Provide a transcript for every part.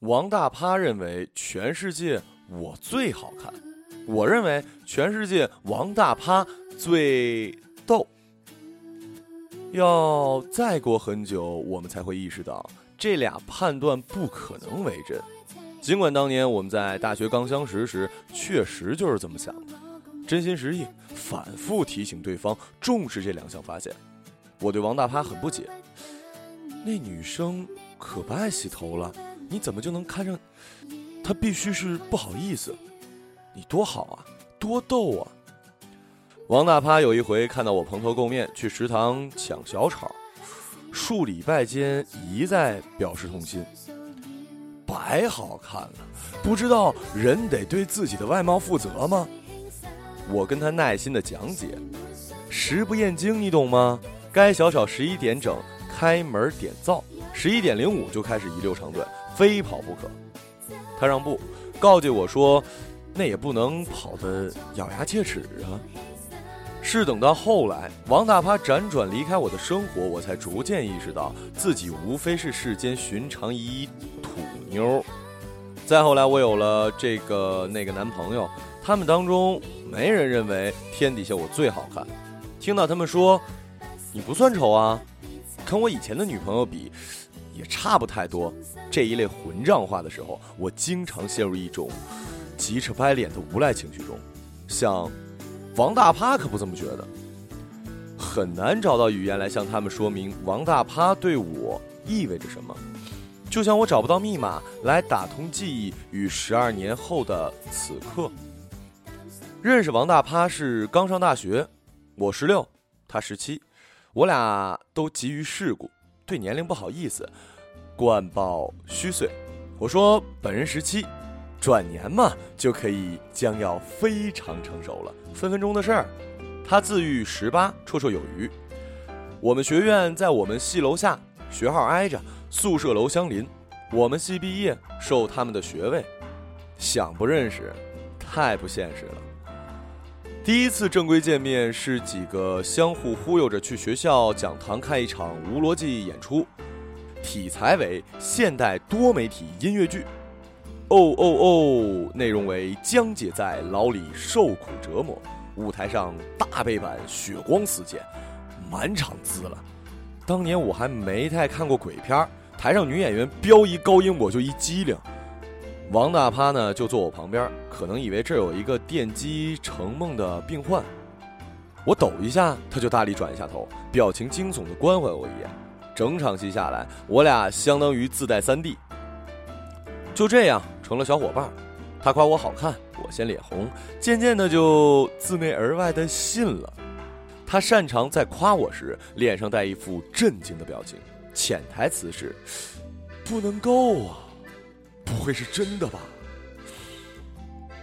王大趴认为全世界我最好看，我认为全世界王大趴最逗。要再过很久，我们才会意识到这俩判断不可能为真。尽管当年我们在大学刚相识时，确实就是这么想的，真心实意，反复提醒对方重视这两项发现。我对王大趴很不解，那女生可不爱洗头了，你怎么就能看上？他必须是不好意思。你多好啊，多逗啊！王大趴有一回看到我蓬头垢面去食堂抢小炒，数礼拜间一再表示痛心。白好看了，不知道人得对自己的外貌负责吗？我跟他耐心的讲解，食不厌精，你懂吗？该小炒十一点整开门点灶，十一点零五就开始一溜长队，非跑不可。他让步，告诫我说，那也不能跑得咬牙切齿啊。是等到后来，王大趴辗转离开我的生活，我才逐渐意识到自己无非是世间寻常一土妞。再后来，我有了这个那个男朋友，他们当中没人认为天底下我最好看。听到他们说你不算丑啊，跟我以前的女朋友比也差不太多这一类混账话的时候，我经常陷入一种急赤白脸的无赖情绪中，像。王大趴可不这么觉得，很难找到语言来向他们说明王大趴对我意味着什么，就像我找不到密码来打通记忆与十二年后的此刻。认识王大趴是刚上大学，我十六，他十七，我俩都急于世故，对年龄不好意思，冠报虚岁。我说本人十七。转年嘛，就可以将要非常成熟了，分分钟的事儿。他自喻十八，绰绰有余。我们学院在我们系楼下，学号挨着，宿舍楼相邻。我们系毕业，受他们的学位。想不认识，太不现实了。第一次正规见面是几个相互忽悠着去学校讲堂看一场无逻辑演出，题材为现代多媒体音乐剧。哦哦哦！内容为江姐在牢里受苦折磨，舞台上大背板血光四溅，满场滋了。当年我还没太看过鬼片台上女演员飙一高音，我就一激灵。王大趴呢就坐我旁边，可能以为这有一个电击成梦的病患。我抖一下，他就大力转一下头，表情惊悚的关怀我一眼。整场戏下来，我俩相当于自带三 D。就这样。成了小伙伴，他夸我好看，我先脸红，渐渐的就自内而外的信了。他擅长在夸我时脸上带一副震惊的表情，潜台词是：不能够啊，不会是真的吧？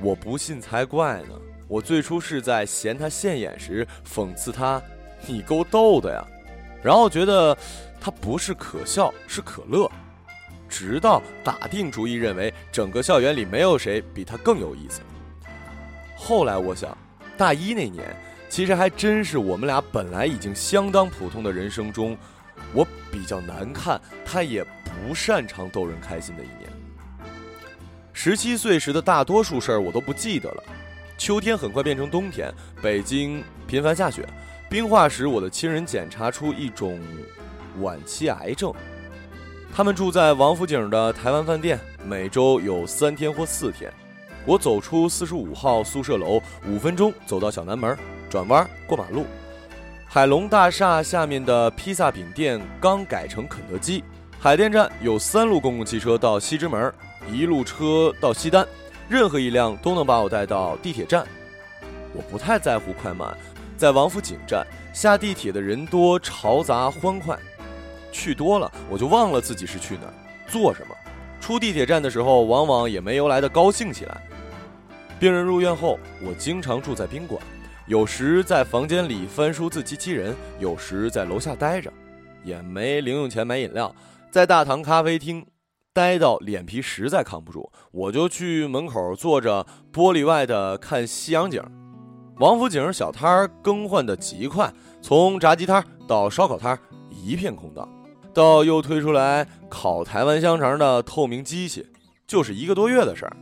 我不信才怪呢。我最初是在嫌他现眼时讽刺他，你够逗的呀，然后觉得他不是可笑，是可乐。直到打定主意认为整个校园里没有谁比他更有意思。后来我想，大一那年其实还真是我们俩本来已经相当普通的人生中，我比较难看，他也不擅长逗人开心的一年。十七岁时的大多数事儿我都不记得了。秋天很快变成冬天，北京频繁下雪，冰化时我的亲人检查出一种晚期癌症。他们住在王府井的台湾饭店，每周有三天或四天。我走出四十五号宿舍楼，五分钟走到小南门，转弯过马路。海龙大厦下面的披萨饼店刚改成肯德基。海淀站有三路公共汽车到西直门，一路车到西单，任何一辆都能把我带到地铁站。我不太在乎快慢，在王府井站下地铁的人多嘈杂欢快。去多了，我就忘了自己是去哪儿，做什么。出地铁站的时候，往往也没由来的高兴起来。病人入院后，我经常住在宾馆，有时在房间里翻书字机器人，有时在楼下待着，也没零用钱买饮料。在大堂咖啡厅待到脸皮实在扛不住，我就去门口坐着，玻璃外的看夕阳景。王府井小摊儿更换的极快，从炸鸡摊到烧烤摊一片空荡。到又推出来烤台湾香肠的透明机器，就是一个多月的事儿。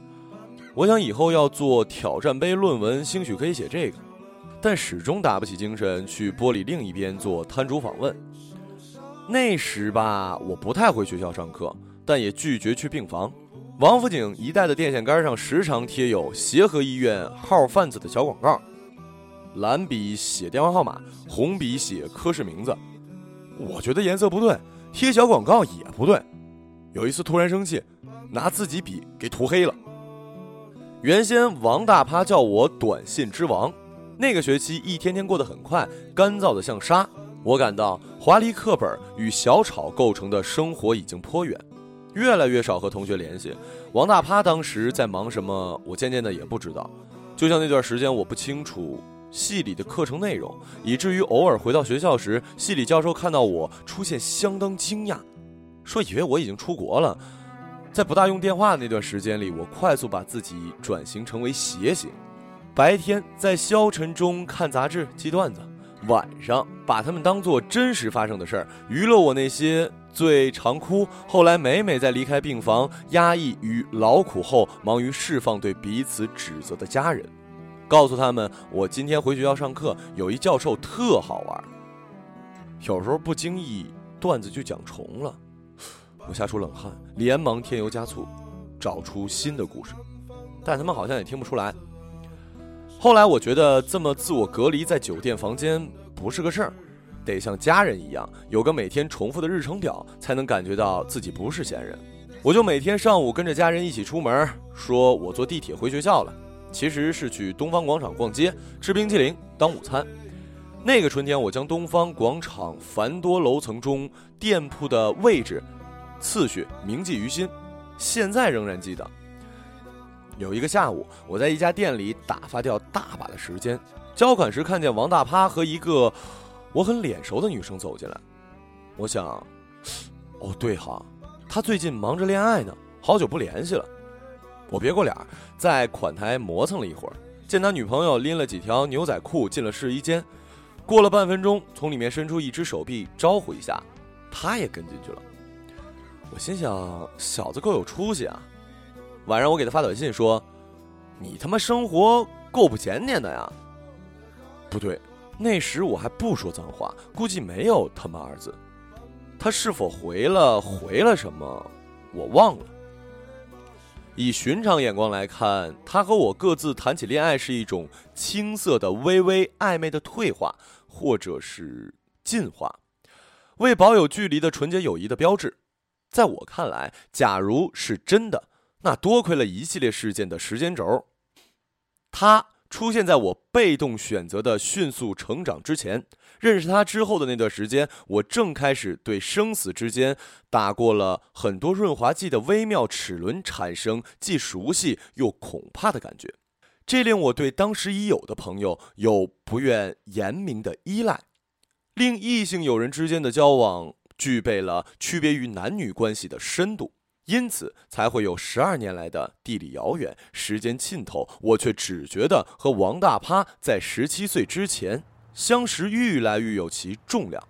我想以后要做挑战杯论文，兴许可以写这个，但始终打不起精神去玻璃另一边做摊主访问。那时吧，我不太回学校上课，但也拒绝去病房。王府井一带的电线杆上时常贴有协和医院号贩子的小广告，蓝笔写电话号码，红笔写科室名字。我觉得颜色不对，贴小广告也不对。有一次突然生气，拿自己笔给涂黑了。原先王大趴叫我短信之王，那个学期一天天过得很快，干燥的像沙。我感到华丽课本与小吵构成的生活已经颇远，越来越少和同学联系。王大趴当时在忙什么，我渐渐的也不知道。就像那段时间，我不清楚系里的课程内容，以至于偶尔回到学校时，系里教授看到我出现，相当惊讶，说以为我已经出国了。在不大用电话的那段时间里，我快速把自己转型成为邪行，白天在消沉中看杂志、记段子，晚上把他们当做真实发生的事儿，娱乐我那些最常哭，后来每每在离开病房、压抑与劳苦后，忙于释放对彼此指责的家人，告诉他们我今天回学校上课，有一教授特好玩。有时候不经意段子就讲重了。我吓出冷汗，连忙添油加醋，找出新的故事，但他们好像也听不出来。后来我觉得这么自我隔离在酒店房间不是个事儿，得像家人一样，有个每天重复的日程表，才能感觉到自己不是闲人。我就每天上午跟着家人一起出门，说我坐地铁回学校了，其实是去东方广场逛街、吃冰淇淋当午餐。那个春天，我将东方广场繁多楼层中店铺的位置。次序铭记于心，现在仍然记得。有一个下午，我在一家店里打发掉大把的时间，交款时看见王大趴和一个我很脸熟的女生走进来。我想，哦对哈，他最近忙着恋爱呢，好久不联系了。我别过脸，在款台磨蹭了一会儿，见他女朋友拎了几条牛仔裤进了试衣间，过了半分钟，从里面伸出一只手臂招呼一下，他也跟进去了。我心想，小子够有出息啊！晚上我给他发短信说：“你他妈生活够不检点的呀！”不对，那时我还不说脏话，估计没有他妈二字。他是否回了？回了什么？我忘了。以寻常眼光来看，他和我各自谈起恋爱是一种青涩的、微微暧昧的退化，或者是进化，为保有距离的纯洁友谊的标志。在我看来，假如是真的，那多亏了一系列事件的时间轴。他出现在我被动选择的迅速成长之前，认识他之后的那段时间，我正开始对生死之间打过了很多润滑剂的微妙齿轮产生既熟悉又恐怕的感觉。这令我对当时已有的朋友有不愿言明的依赖，令异性友人之间的交往。具备了区别于男女关系的深度，因此才会有十二年来的地理遥远、时间浸透，我却只觉得和王大趴在十七岁之前相识愈来愈有其重量。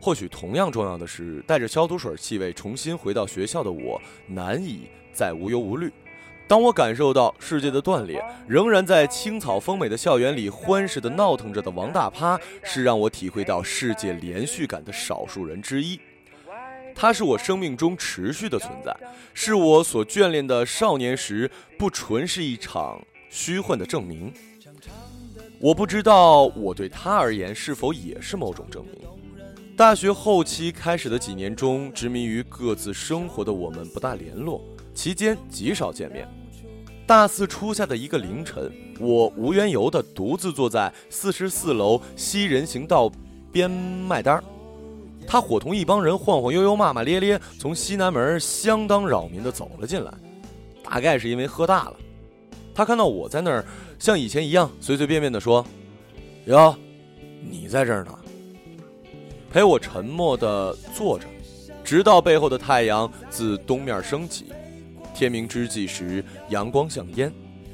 或许同样重要的是，带着消毒水气味重新回到学校的我，难以再无忧无虑。当我感受到世界的断裂，仍然在青草丰美的校园里欢实的闹腾着的王大趴，是让我体会到世界连续感的少数人之一。他是我生命中持续的存在，是我所眷恋的少年时不纯是一场虚幻的证明。我不知道我对他而言是否也是某种证明。大学后期开始的几年中，执迷于各自生活的我们不大联络。期间极少见面。大四初夏的一个凌晨，我无缘由的独自坐在四十四楼西人行道边卖单儿。他伙同一帮人晃晃悠悠、骂骂咧咧，从西南门相当扰民的走了进来。大概是因为喝大了，他看到我在那儿，像以前一样随随便便的说：“哟，你在这儿呢。”陪我沉默的坐着，直到背后的太阳自东面升起。天明之际时，阳光像烟，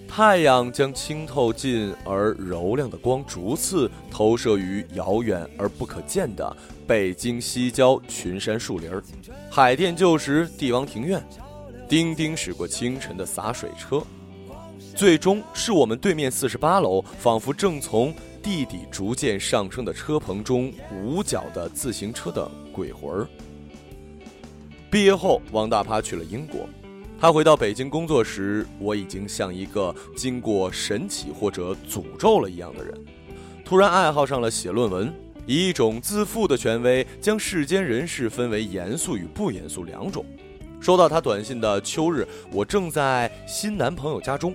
太阳将清透近而柔亮的光逐次投射于遥远而不可见的北京西郊群山树林儿、海淀旧时帝王庭院。叮叮驶过清晨的洒水车，最终是我们对面四十八楼，仿佛正从地底逐渐上升的车棚中五角的自行车的鬼魂儿。毕业后，王大趴去了英国。他回到北京工作时，我已经像一个经过神奇或者诅咒了一样的人，突然爱好上了写论文，以一种自负的权威将世间人事分为严肃与不严肃两种。收到他短信的秋日，我正在新男朋友家中，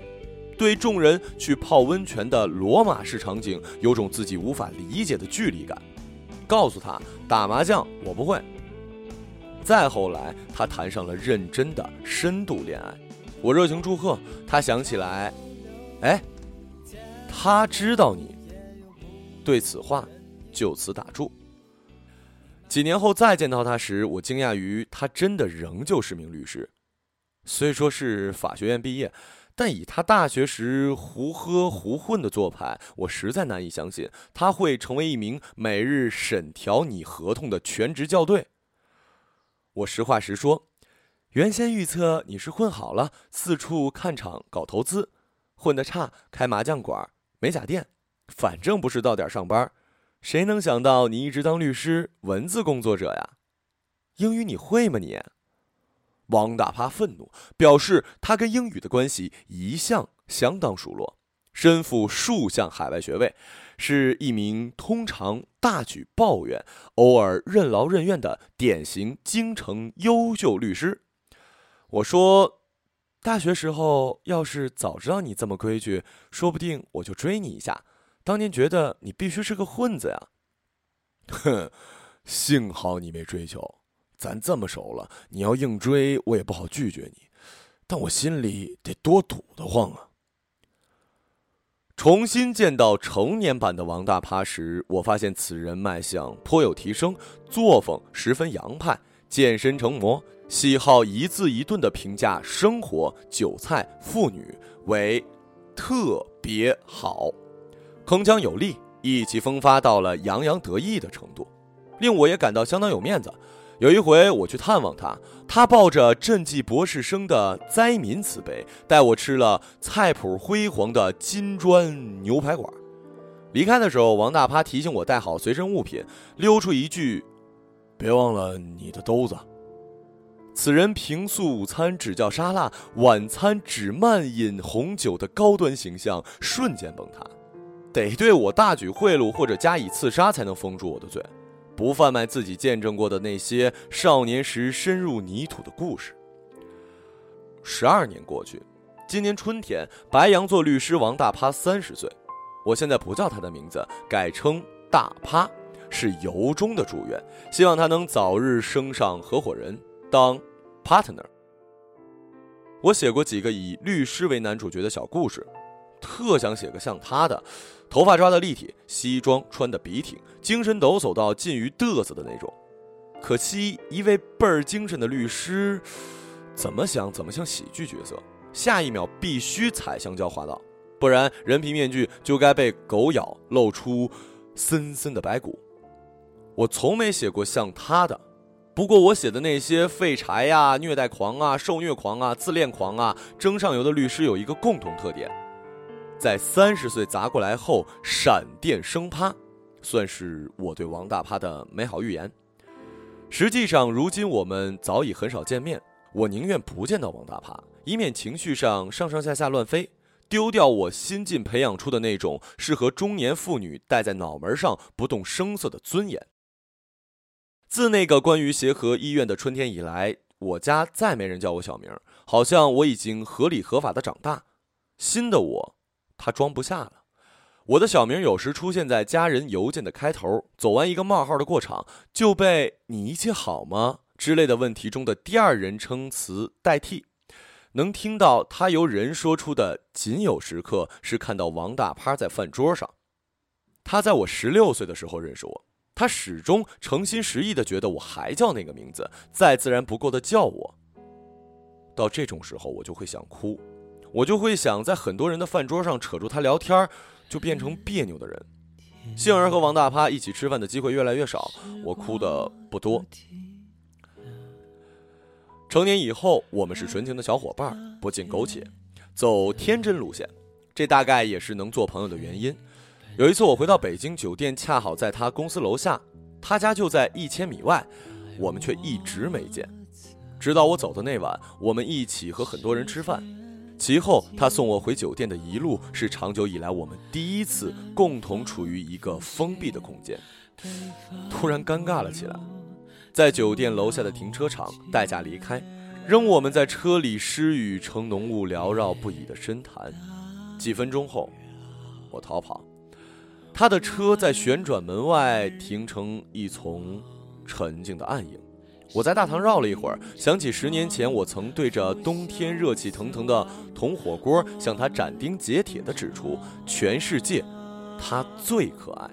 对众人去泡温泉的罗马式场景有种自己无法理解的距离感。告诉他打麻将我不会。再后来，他谈上了认真的深度恋爱，我热情祝贺。他想起来，哎，他知道你。对此话，就此打住。几年后再见到他时，我惊讶于他真的仍旧是名律师，虽说是法学院毕业，但以他大学时胡喝胡混的做派，我实在难以相信他会成为一名每日审调拟合同的全职校对。我实话实说，原先预测你是混好了，四处看场搞投资；混得差，开麻将馆、美甲店，反正不是到点上班。谁能想到你一直当律师、文字工作者呀？英语你会吗？你？王大趴愤怒，表示他跟英语的关系一向相当熟络，身负数项海外学位。是一名通常大举抱怨、偶尔任劳任怨的典型京城优秀律师。我说，大学时候要是早知道你这么规矩，说不定我就追你一下。当年觉得你必须是个混子呀。哼，幸好你没追求，咱这么熟了，你要硬追我也不好拒绝你，但我心里得多堵得慌啊。重新见到成年版的王大趴时，我发现此人脉相颇有提升，作风十分洋派，健身成魔，喜好一字一顿的评价生活、韭菜、妇女为特别好，铿锵有力，意气风发到了洋洋得意的程度，令我也感到相当有面子。有一回我去探望他，他抱着赈济博士生的灾民慈悲，带我吃了菜谱辉煌的金砖牛排馆。离开的时候，王大趴提醒我带好随身物品，溜出一句：“别忘了你的兜子。”此人平素午餐只叫沙拉，晚餐只慢饮红酒的高端形象瞬间崩塌，得对我大举贿赂或者加以刺杀才能封住我的嘴。不贩卖自己见证过的那些少年时深入泥土的故事。十二年过去，今年春天，白羊座律师王大趴三十岁。我现在不叫他的名字，改称大趴，是由衷的祝愿，希望他能早日升上合伙人，当 partner。我写过几个以律师为男主角的小故事，特想写个像他的。头发抓得立体，西装穿得笔挺，精神抖擞到近于嘚瑟的那种。可惜一位倍儿精神的律师，怎么想怎么像喜剧角色，下一秒必须踩香蕉滑倒，不然人皮面具就该被狗咬，露出森森的白骨。我从没写过像他的，不过我写的那些废柴呀、虐待狂啊、受虐狂啊、自恋狂啊、争上游的律师有一个共同特点。在三十岁砸过来后，闪电生趴，算是我对王大趴的美好预言。实际上，如今我们早已很少见面。我宁愿不见到王大趴，以免情绪上上上下下乱飞，丢掉我新近培养出的那种适合中年妇女戴在脑门上不动声色的尊严。自那个关于协和医院的春天以来，我家再没人叫我小名，好像我已经合理合法的长大。新的我。他装不下了，我的小名有时出现在家人邮件的开头，走完一个冒号的过场，就被“你一切好吗”之类的问题中的第二人称词代替。能听到他由人说出的仅有时刻是看到王大趴在饭桌上。他在我十六岁的时候认识我，他始终诚心实意的觉得我还叫那个名字，再自然不过的叫我。到这种时候，我就会想哭。我就会想在很多人的饭桌上扯住他聊天就变成别扭的人。幸而和王大趴一起吃饭的机会越来越少，我哭的不多。成年以后，我们是纯情的小伙伴，不进苟且，走天真路线。这大概也是能做朋友的原因。有一次我回到北京，酒店恰好在他公司楼下，他家就在一千米外，我们却一直没见。直到我走的那晚，我们一起和很多人吃饭。其后他送我回酒店的一路，是长久以来我们第一次共同处于一个封闭的空间。突然尴尬了起来，在酒店楼下的停车场，代驾离开，扔我们在车里失语成浓雾缭绕不已的深谈。几分钟后，我逃跑，他的车在旋转门外停成一丛沉静的暗影。我在大堂绕了一会儿，想起十年前我曾对着冬天热气腾腾的铜火锅向他斩钉截铁地指出：全世界，他最可爱。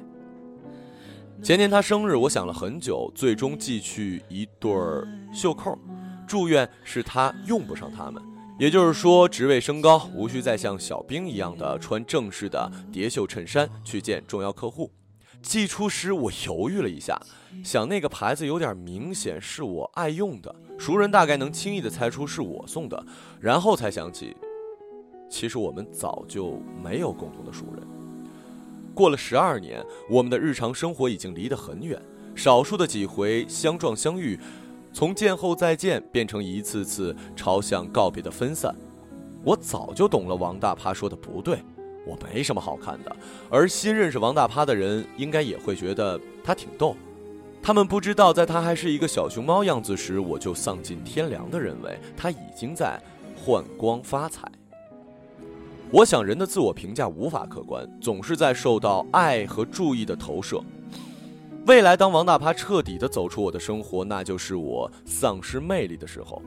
前年他生日，我想了很久，最终寄去一对儿袖扣，祝愿是他用不上它们。也就是说，职位升高，无需再像小兵一样的穿正式的叠袖衬衫去见重要客户。寄出时，我犹豫了一下，想那个牌子有点明显是我爱用的，熟人大概能轻易的猜出是我送的。然后才想起，其实我们早就没有共同的熟人。过了十二年，我们的日常生活已经离得很远，少数的几回相撞相遇。从见后再见变成一次次朝向告别的分散，我早就懂了王大趴说的不对，我没什么好看的，而新认识王大趴的人应该也会觉得他挺逗。他们不知道，在他还是一个小熊猫样子时，我就丧尽天良的认为他已经在换光发财。我想人的自我评价无法客观，总是在受到爱和注意的投射。未来，当王大趴彻底的走出我的生活，那就是我丧失魅力的时候。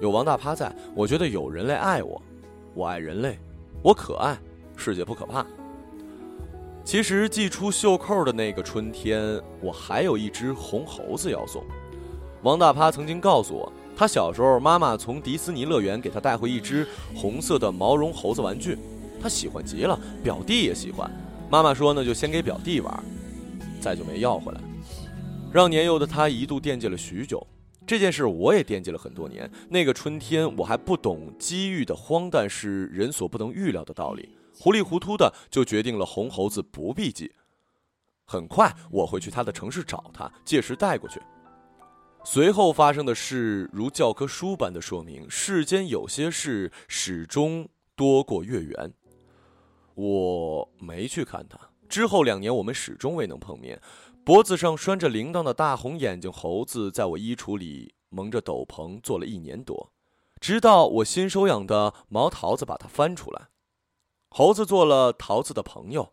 有王大趴在，我觉得有人类爱我，我爱人类，我可爱，世界不可怕。其实寄出袖扣的那个春天，我还有一只红猴子要送。王大趴曾经告诉我，他小时候妈妈从迪斯尼乐园给他带回一只红色的毛绒猴子玩具，他喜欢极了，表弟也喜欢。妈妈说：“那就先给表弟玩。”再就没要回来，让年幼的他一度惦记了许久。这件事我也惦记了很多年。那个春天，我还不懂机遇的荒诞是人所不能预料的道理，糊里糊涂的就决定了红猴子不必寄。很快我会去他的城市找他，届时带过去。随后发生的事如教科书般的说明，世间有些事始终多过月圆。我没去看他。之后两年，我们始终未能碰面。脖子上拴着铃铛的大红眼睛猴子，在我衣橱里蒙着斗篷坐了一年多，直到我新收养的毛桃子把它翻出来。猴子做了桃子的朋友。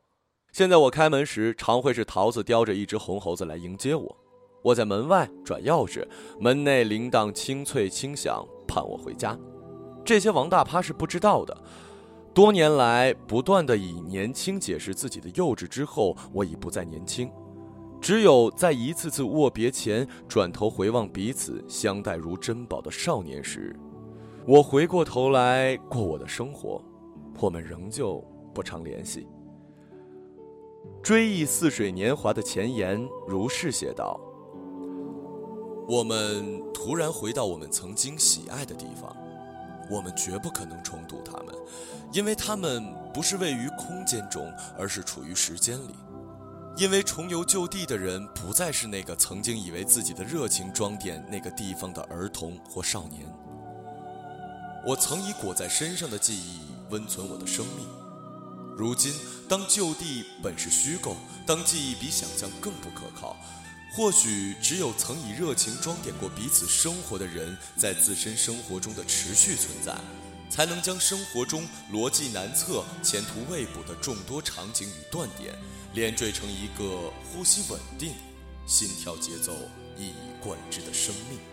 现在我开门时，常会是桃子叼着一只红猴子来迎接我。我在门外转钥匙，门内铃铛清脆轻响，盼我回家。这些王大趴是不知道的。多年来，不断的以年轻解释自己的幼稚之后，我已不再年轻。只有在一次次握别前，转头回望彼此相待如珍宝的少年时，我回过头来过我的生活，我们仍旧不常联系。追忆似水年华的前言，如是写道：我们突然回到我们曾经喜爱的地方。我们绝不可能重读他们，因为他们不是位于空间中，而是处于时间里。因为重游旧地的人不再是那个曾经以为自己的热情装点那个地方的儿童或少年。我曾以裹在身上的记忆温存我的生命。如今，当旧地本是虚构，当记忆比想象更不可靠。或许只有曾以热情装点过彼此生活的人，在自身生活中的持续存在，才能将生活中逻辑难测、前途未卜的众多场景与断点，连缀成一个呼吸稳定、心跳节奏一以贯之的生命。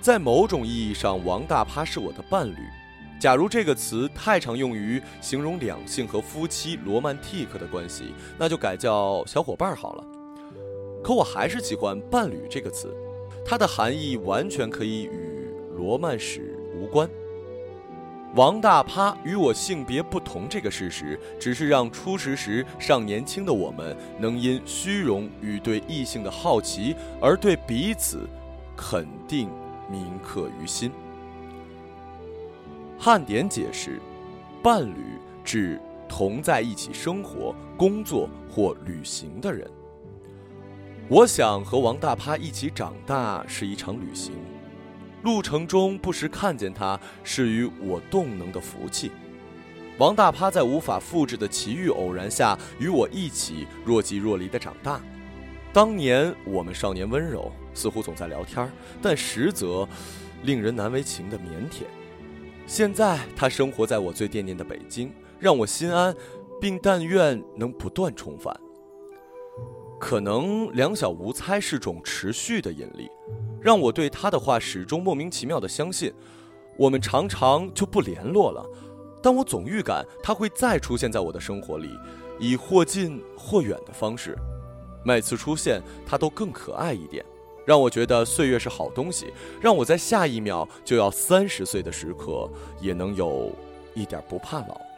在某种意义上，王大趴是我的伴侣。假如这个词太常用于形容两性和夫妻罗曼蒂克的关系，那就改叫小伙伴好了。可我还是喜欢“伴侣”这个词，它的含义完全可以与罗曼史无关。王大趴与我性别不同这个事实，只是让初识时尚年轻的我们，能因虚荣与对异性的好奇，而对彼此肯定铭刻于心。汉典解释：伴侣指同在一起生活、工作或旅行的人。我想和王大趴一起长大是一场旅行，路程中不时看见他，是与我动能的福气。王大趴在无法复制的奇遇偶然下，与我一起若即若离的长大。当年我们少年温柔，似乎总在聊天但实则令人难为情的腼腆。现在他生活在我最惦念的北京，让我心安，并但愿能不断重返。可能两小无猜是种持续的引力，让我对他的话始终莫名其妙的相信。我们常常就不联络了，但我总预感他会再出现在我的生活里，以或近或远的方式。每次出现，他都更可爱一点，让我觉得岁月是好东西，让我在下一秒就要三十岁的时刻，也能有一点不怕老。